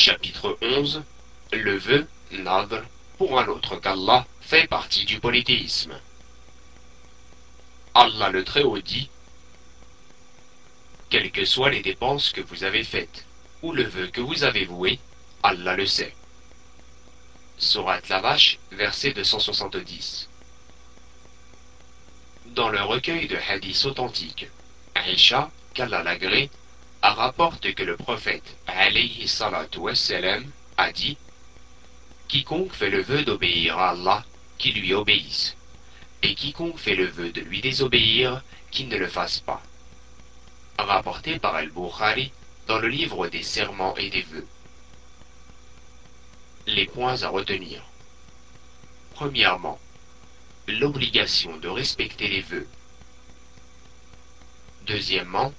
Chapitre 11 Le vœu, nadr, pour un autre qu'Allah, fait partie du polythéisme. Allah le Très-Haut dit Quelles que soient les dépenses que vous avez faites, ou le vœu que vous avez voué, Allah le sait. Surat la vache, verset 270. Dans le recueil de hadiths authentiques, Aïcha, qu'Allah rapporte que le prophète alayhi a dit Quiconque fait le vœu d'obéir à Allah, qui lui obéisse, et quiconque fait le vœu de lui désobéir, qu'il ne le fasse pas. Rapporté par Al-Bukhari dans le livre des serments et des vœux. Les points à retenir. Premièrement, l'obligation de respecter les vœux. Deuxièmement,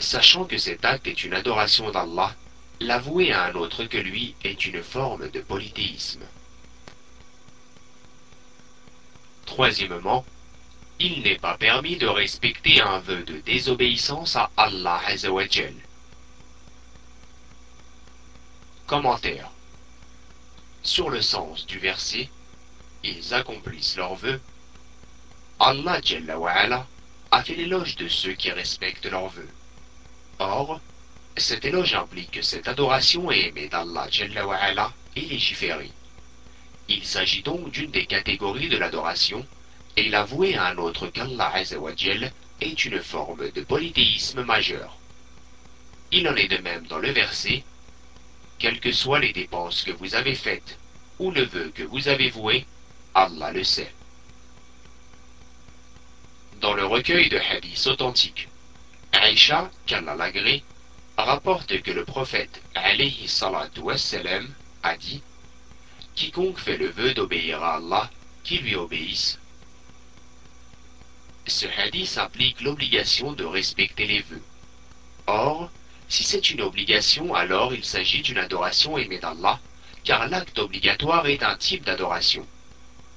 sachant que cet acte est une adoration d'Allah, l'avouer à un autre que lui est une forme de polythéisme. Troisièmement, il n'est pas permis de respecter un vœu de désobéissance à Allah Azzawajal. Commentaire Sur le sens du verset, ils accomplissent leurs vœux. Allah a fait l'éloge de ceux qui respectent leurs vœux. Or, cet éloge implique que cette adoration est aimée d'Allah et légiférée. Il s'agit donc d'une des catégories de l'adoration, et l'avouer à un autre qu'Allah est une forme de polythéisme majeur. Il en est de même dans le verset Quelles que soient les dépenses que vous avez faites, ou le vœu que vous avez voué, Allah le sait. Dans le recueil de hadiths authentiques, Aïcha, qu'Allah rapporte que le prophète alayhi wassalam, a dit Quiconque fait le vœu d'obéir à Allah, qui lui obéisse. Ce hadith implique l'obligation de respecter les vœux. Or, si c'est une obligation, alors il s'agit d'une adoration aimée d'Allah, car l'acte obligatoire est un type d'adoration.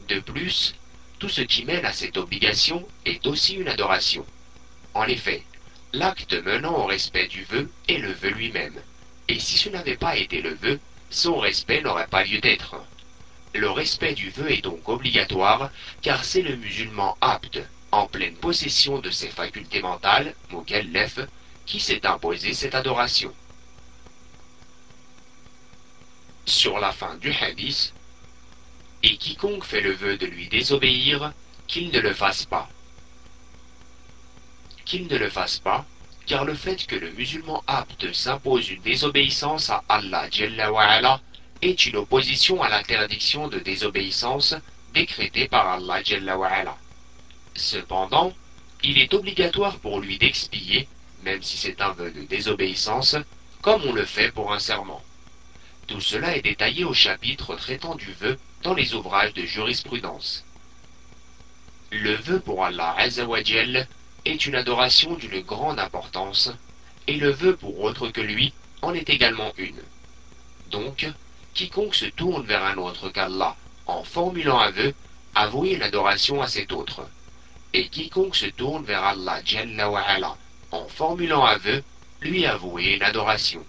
De plus, tout ce qui mène à cette obligation est aussi une adoration. En effet, L'acte menant au respect du vœu est le vœu lui-même, et si ce n'avait pas été le vœu, son respect n'aurait pas lieu d'être. Le respect du vœu est donc obligatoire, car c'est le musulman apte, en pleine possession de ses facultés mentales, mukallef, qui s'est imposé cette adoration. Sur la fin du hadith, et quiconque fait le vœu de lui désobéir, qu'il ne le fasse pas qu'il ne le fasse pas, car le fait que le musulman apte s'impose une désobéissance à Allah est une opposition à l'interdiction de désobéissance décrétée par Allah Cependant, il est obligatoire pour lui d'expier, même si c'est un vœu de désobéissance, comme on le fait pour un serment. Tout cela est détaillé au chapitre traitant du vœu dans les ouvrages de jurisprudence. Le vœu pour Allah Azzawajal est une adoration d'une grande importance, et le vœu pour autre que lui en est également une. Donc, quiconque se tourne vers un autre qu'Allah en formulant un vœu, avoue une adoration à cet autre. Et quiconque se tourne vers Allah en formulant un vœu, lui avoue une adoration.